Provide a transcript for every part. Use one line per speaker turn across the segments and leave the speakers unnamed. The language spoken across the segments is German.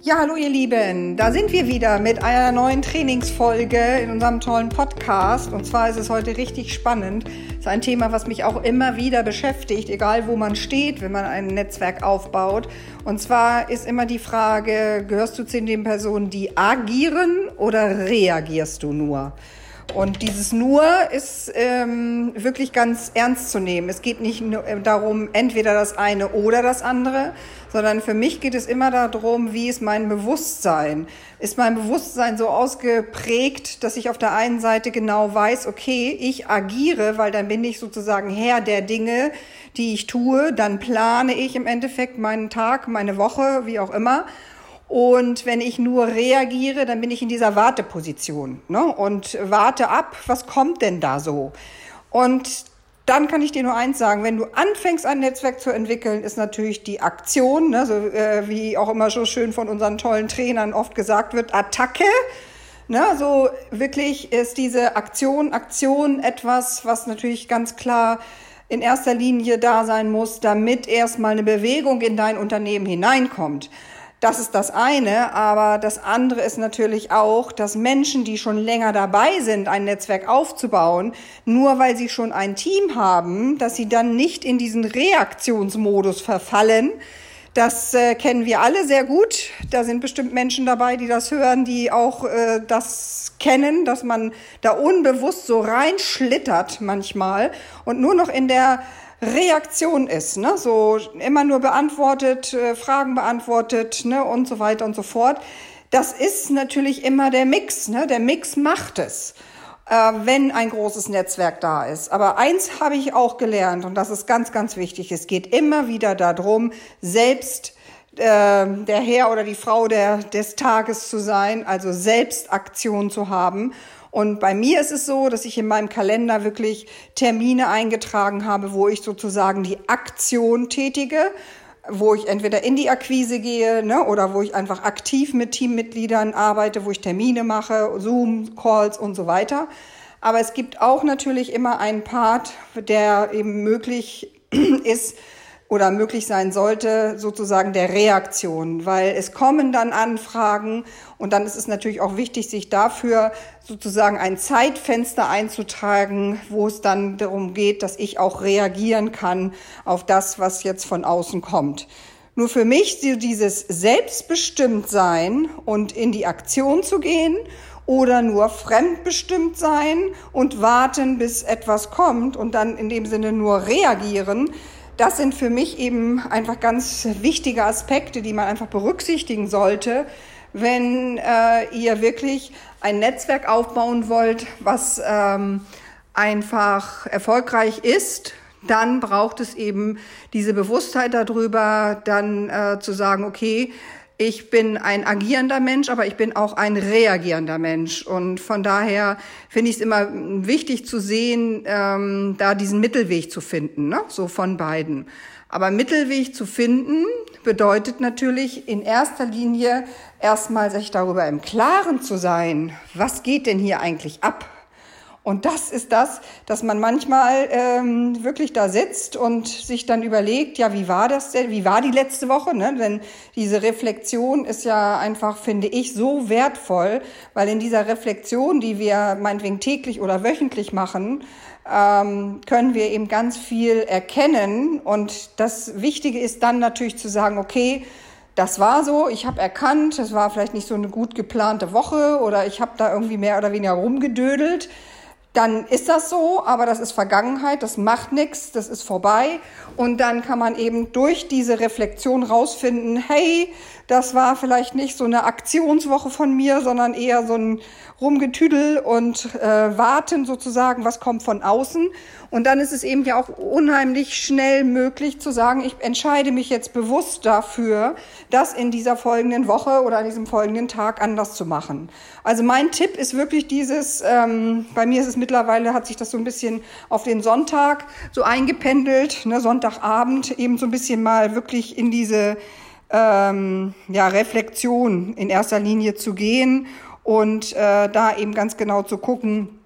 Ja, hallo ihr Lieben, da sind wir wieder mit einer neuen Trainingsfolge in unserem tollen Podcast. Und zwar ist es heute richtig spannend. Es ist ein Thema, was mich auch immer wieder beschäftigt, egal wo man steht, wenn man ein Netzwerk aufbaut. Und zwar ist immer die Frage, gehörst du zu den Personen, die agieren oder reagierst du nur? Und dieses nur ist ähm, wirklich ganz ernst zu nehmen. Es geht nicht nur äh, darum, entweder das eine oder das andere, sondern für mich geht es immer darum, wie ist mein Bewusstsein? Ist mein Bewusstsein so ausgeprägt, dass ich auf der einen Seite genau weiß, okay, ich agiere, weil dann bin ich sozusagen Herr der Dinge, die ich tue, dann plane ich im Endeffekt meinen Tag, meine Woche, wie auch immer und wenn ich nur reagiere, dann bin ich in dieser Warteposition ne? und warte ab, was kommt denn da so? Und dann kann ich dir nur eins sagen, wenn du anfängst, ein Netzwerk zu entwickeln, ist natürlich die Aktion, ne, so, äh, wie auch immer so schön von unseren tollen Trainern oft gesagt wird, Attacke. Ne, so wirklich ist diese Aktion, Aktion etwas, was natürlich ganz klar in erster Linie da sein muss, damit erstmal eine Bewegung in dein Unternehmen hineinkommt. Das ist das eine, aber das andere ist natürlich auch, dass Menschen, die schon länger dabei sind, ein Netzwerk aufzubauen, nur weil sie schon ein Team haben, dass sie dann nicht in diesen Reaktionsmodus verfallen. Das äh, kennen wir alle sehr gut. Da sind bestimmt Menschen dabei, die das hören, die auch äh, das kennen, dass man da unbewusst so reinschlittert manchmal und nur noch in der Reaktion ist, ne? so immer nur beantwortet, äh, Fragen beantwortet ne? und so weiter und so fort. Das ist natürlich immer der Mix. Ne? Der Mix macht es, äh, wenn ein großes Netzwerk da ist. Aber eins habe ich auch gelernt und das ist ganz, ganz wichtig. Es geht immer wieder darum, selbst äh, der Herr oder die Frau der, des Tages zu sein, also selbst Aktion zu haben und bei mir ist es so, dass ich in meinem Kalender wirklich Termine eingetragen habe, wo ich sozusagen die Aktion tätige, wo ich entweder in die Akquise gehe ne, oder wo ich einfach aktiv mit Teammitgliedern arbeite, wo ich Termine mache, Zoom-Calls und so weiter. Aber es gibt auch natürlich immer einen Part, der eben möglich ist, oder möglich sein sollte, sozusagen der Reaktion, weil es kommen dann Anfragen und dann ist es natürlich auch wichtig, sich dafür sozusagen ein Zeitfenster einzutragen, wo es dann darum geht, dass ich auch reagieren kann auf das, was jetzt von außen kommt. Nur für mich dieses Selbstbestimmtsein und in die Aktion zu gehen oder nur fremdbestimmt sein und warten, bis etwas kommt und dann in dem Sinne nur reagieren, das sind für mich eben einfach ganz wichtige Aspekte, die man einfach berücksichtigen sollte, wenn äh, ihr wirklich ein Netzwerk aufbauen wollt, was ähm, einfach erfolgreich ist, dann braucht es eben diese Bewusstheit darüber, dann äh, zu sagen, okay, ich bin ein agierender Mensch, aber ich bin auch ein reagierender Mensch. Und von daher finde ich es immer wichtig zu sehen, ähm, da diesen Mittelweg zu finden, ne? so von beiden. Aber Mittelweg zu finden bedeutet natürlich in erster Linie erstmal sich darüber im Klaren zu sein, was geht denn hier eigentlich ab? Und das ist das, dass man manchmal ähm, wirklich da sitzt und sich dann überlegt, ja, wie war das denn? Wie war die letzte Woche? Ne? Denn diese Reflexion ist ja einfach, finde ich, so wertvoll, weil in dieser Reflexion, die wir meinetwegen täglich oder wöchentlich machen, ähm, können wir eben ganz viel erkennen. Und das Wichtige ist dann natürlich zu sagen, okay, das war so, ich habe erkannt, es war vielleicht nicht so eine gut geplante Woche oder ich habe da irgendwie mehr oder weniger rumgedödelt dann ist das so, aber das ist Vergangenheit, das macht nichts, das ist vorbei. Und dann kann man eben durch diese Reflexion rausfinden, hey, das war vielleicht nicht so eine Aktionswoche von mir, sondern eher so ein Rumgetüdel und äh, Warten sozusagen, was kommt von außen. Und dann ist es eben ja auch unheimlich schnell möglich zu sagen, ich entscheide mich jetzt bewusst dafür, das in dieser folgenden Woche oder an diesem folgenden Tag anders zu machen. Also mein Tipp ist wirklich dieses, ähm, bei mir ist es mittlerweile, hat sich das so ein bisschen auf den Sonntag so eingependelt, ne, Sonntagabend eben so ein bisschen mal wirklich in diese ähm, ja, Reflexion in erster Linie zu gehen und äh, da eben ganz genau zu gucken,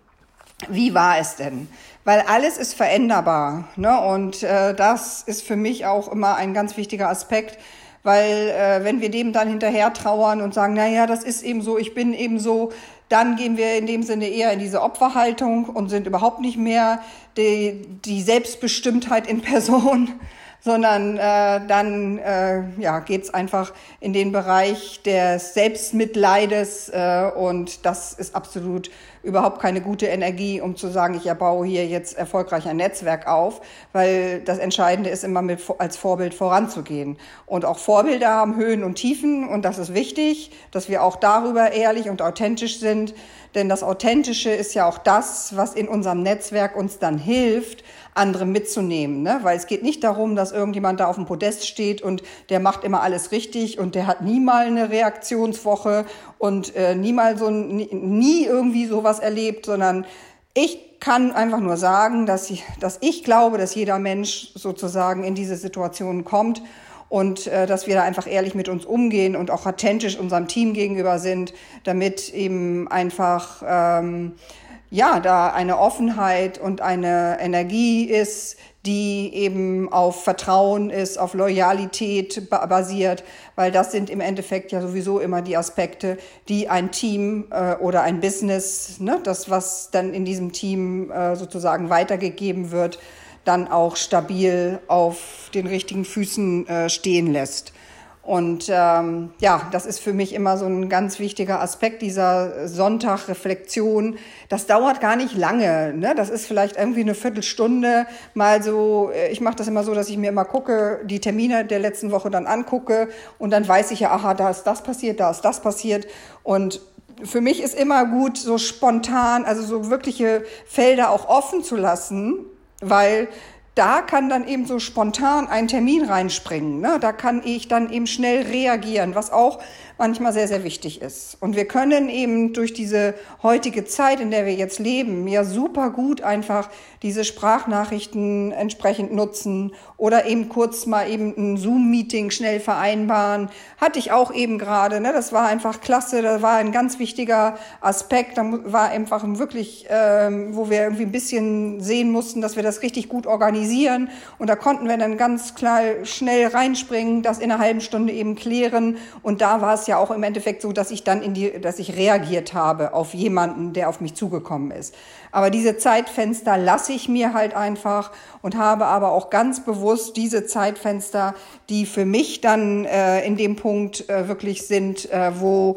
wie war es denn? Weil alles ist veränderbar. Ne? Und äh, das ist für mich auch immer ein ganz wichtiger Aspekt, Weil äh, wenn wir dem dann hinterher trauern und sagen, na ja, das ist eben so, ich bin eben so, dann gehen wir in dem Sinne eher in diese Opferhaltung und sind überhaupt nicht mehr die, die Selbstbestimmtheit in Person, sondern äh, dann äh, ja, geht einfach in den Bereich des Selbstmitleides äh, und das ist absolut überhaupt keine gute Energie, um zu sagen, ich erbaue hier jetzt erfolgreich ein Netzwerk auf, weil das Entscheidende ist immer mit, als Vorbild voranzugehen. Und auch Vorbilder haben Höhen und Tiefen und das ist wichtig, dass wir auch darüber ehrlich und authentisch sind, denn das Authentische ist ja auch das, was in unserem Netzwerk uns dann hilft, andere mitzunehmen. Ne? Weil es geht nicht darum, dass irgendjemand da auf dem Podest steht und der macht immer alles richtig und der hat nie mal eine Reaktionswoche und äh, nie mal so nie, nie irgendwie sowas erlebt, sondern ich kann einfach nur sagen, dass ich, dass ich glaube, dass jeder Mensch sozusagen in diese Situation kommt und äh, dass wir da einfach ehrlich mit uns umgehen und auch authentisch unserem Team gegenüber sind, damit eben einfach ähm, ja, da eine Offenheit und eine Energie ist, die eben auf Vertrauen ist, auf Loyalität basiert, weil das sind im Endeffekt ja sowieso immer die Aspekte, die ein Team äh, oder ein Business, ne, das was dann in diesem Team äh, sozusagen weitergegeben wird, dann auch stabil auf den richtigen Füßen äh, stehen lässt. Und ähm, ja, das ist für mich immer so ein ganz wichtiger Aspekt dieser Sonntag-Reflexion. Das dauert gar nicht lange. Ne? Das ist vielleicht irgendwie eine Viertelstunde. Mal so, äh, ich mache das immer so, dass ich mir immer gucke, die Termine der letzten Woche dann angucke und dann weiß ich ja, aha, da ist das passiert, da ist das passiert. Und für mich ist immer gut, so spontan, also so wirkliche Felder auch offen zu lassen, weil da kann dann eben so spontan ein Termin reinspringen. Ne? Da kann ich dann eben schnell reagieren, was auch manchmal sehr, sehr wichtig ist. Und wir können eben durch diese heutige Zeit, in der wir jetzt leben, ja super gut einfach diese Sprachnachrichten entsprechend nutzen oder eben kurz mal eben ein Zoom-Meeting schnell vereinbaren. Hatte ich auch eben gerade. Ne? Das war einfach klasse. Das war ein ganz wichtiger Aspekt. Da war einfach wirklich, ähm, wo wir irgendwie ein bisschen sehen mussten, dass wir das richtig gut organisieren. Und da konnten wir dann ganz klar schnell reinspringen, das in einer halben Stunde eben klären. Und da war es ja auch im Endeffekt so, dass ich dann in die, dass ich reagiert habe auf jemanden, der auf mich zugekommen ist. Aber diese Zeitfenster lasse ich mir halt einfach und habe aber auch ganz bewusst diese Zeitfenster, die für mich dann äh, in dem Punkt äh, wirklich sind, äh, wo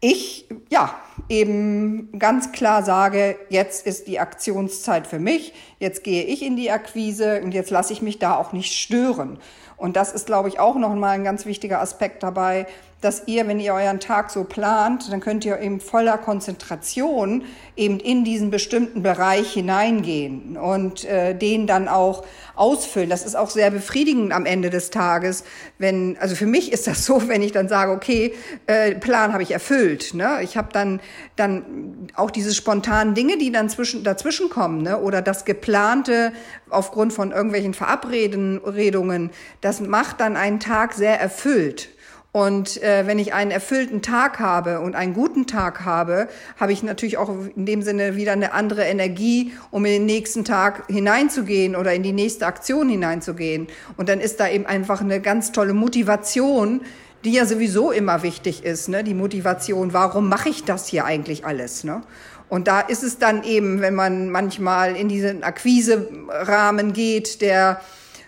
ich ja eben ganz klar sage, jetzt ist die Aktionszeit für mich, jetzt gehe ich in die Akquise und jetzt lasse ich mich da auch nicht stören. Und das ist, glaube ich, auch noch mal ein ganz wichtiger Aspekt dabei, dass ihr, wenn ihr euren Tag so plant, dann könnt ihr eben voller Konzentration eben in diesen bestimmten Bereich hineingehen und äh, den dann auch ausfüllen. Das ist auch sehr befriedigend am Ende des Tages, wenn, also für mich ist das so, wenn ich dann sage, okay, äh, Plan habe ich erfüllt. Ne? Ich habe dann, dann auch diese spontanen Dinge, die dann zwischen, dazwischen kommen, ne? oder das geplante aufgrund von irgendwelchen Verabredungen, das macht dann einen Tag sehr erfüllt. Und äh, wenn ich einen erfüllten Tag habe und einen guten Tag habe, habe ich natürlich auch in dem Sinne wieder eine andere Energie, um in den nächsten Tag hineinzugehen oder in die nächste Aktion hineinzugehen. Und dann ist da eben einfach eine ganz tolle Motivation, die ja sowieso immer wichtig ist, ne? die Motivation, warum mache ich das hier eigentlich alles? Ne? Und da ist es dann eben, wenn man manchmal in diesen Akquise-Rahmen geht, der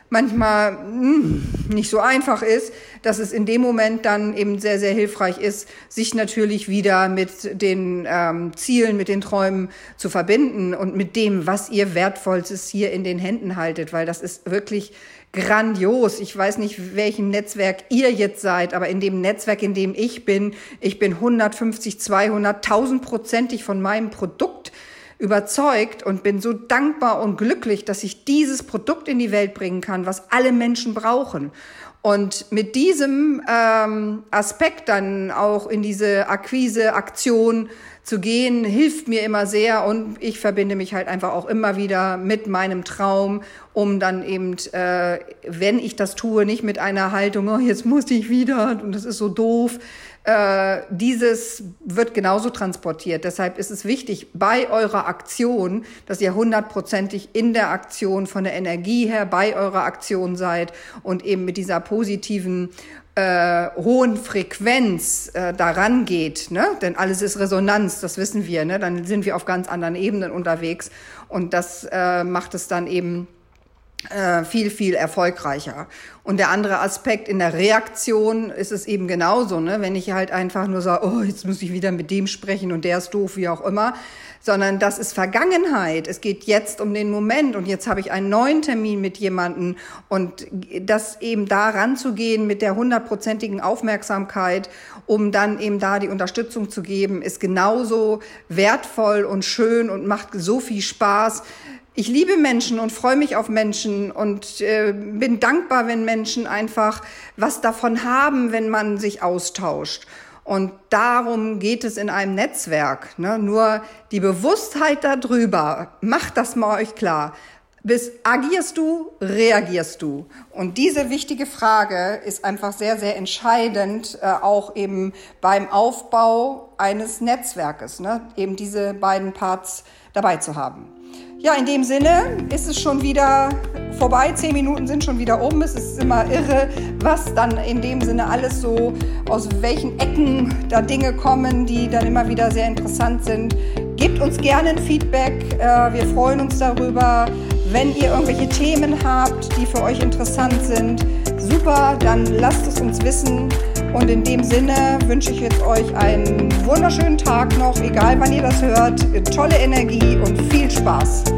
manchmal mh, hm, nicht so einfach ist, dass es in dem Moment dann eben sehr, sehr hilfreich ist, sich natürlich wieder mit den ähm, Zielen, mit den Träumen zu verbinden und mit dem, was ihr Wertvollstes hier in den Händen haltet, weil das ist wirklich grandios. Ich weiß nicht, welchem Netzwerk ihr jetzt seid, aber in dem Netzwerk, in dem ich bin, ich bin 150, 200, 1000 prozentig von meinem Produkt überzeugt und bin so dankbar und glücklich, dass ich dieses Produkt in die Welt bringen kann, was alle Menschen brauchen. Und mit diesem ähm, Aspekt dann auch in diese Akquise-Aktion zu gehen, hilft mir immer sehr und ich verbinde mich halt einfach auch immer wieder mit meinem Traum, um dann eben, äh, wenn ich das tue, nicht mit einer Haltung, oh, jetzt muss ich wieder und das ist so doof, äh, dieses wird genauso transportiert. Deshalb ist es wichtig bei eurer Aktion, dass ihr hundertprozentig in der Aktion von der Energie her bei eurer Aktion seid und eben mit dieser positiven äh, hohen Frequenz äh, daran geht, ne? denn alles ist Resonanz, das wissen wir, ne? dann sind wir auf ganz anderen Ebenen unterwegs und das äh, macht es dann eben viel, viel erfolgreicher. Und der andere Aspekt in der Reaktion ist es eben genauso, ne? wenn ich halt einfach nur sage, oh, jetzt muss ich wieder mit dem sprechen und der ist doof, wie auch immer, sondern das ist Vergangenheit. Es geht jetzt um den Moment und jetzt habe ich einen neuen Termin mit jemandem und das eben da ranzugehen mit der hundertprozentigen Aufmerksamkeit, um dann eben da die Unterstützung zu geben, ist genauso wertvoll und schön und macht so viel Spaß. Ich liebe Menschen und freue mich auf Menschen und äh, bin dankbar, wenn Menschen einfach was davon haben, wenn man sich austauscht. Und darum geht es in einem Netzwerk. Ne? Nur die Bewusstheit darüber, macht das mal euch klar. Bis agierst du, reagierst du? Und diese wichtige Frage ist einfach sehr, sehr entscheidend, äh, auch eben beim Aufbau eines Netzwerkes, ne? eben diese beiden Parts dabei zu haben. Ja, in dem Sinne ist es schon wieder vorbei. Zehn Minuten sind schon wieder um. Es ist immer irre, was dann in dem Sinne alles so, aus welchen Ecken da Dinge kommen, die dann immer wieder sehr interessant sind. Gebt uns gerne ein Feedback. Äh, wir freuen uns darüber. Wenn ihr irgendwelche Themen habt, die für euch interessant sind, super, dann lasst es uns wissen. Und in dem Sinne wünsche ich jetzt euch einen wunderschönen Tag noch, egal wann ihr das hört. Tolle Energie und viel Spaß.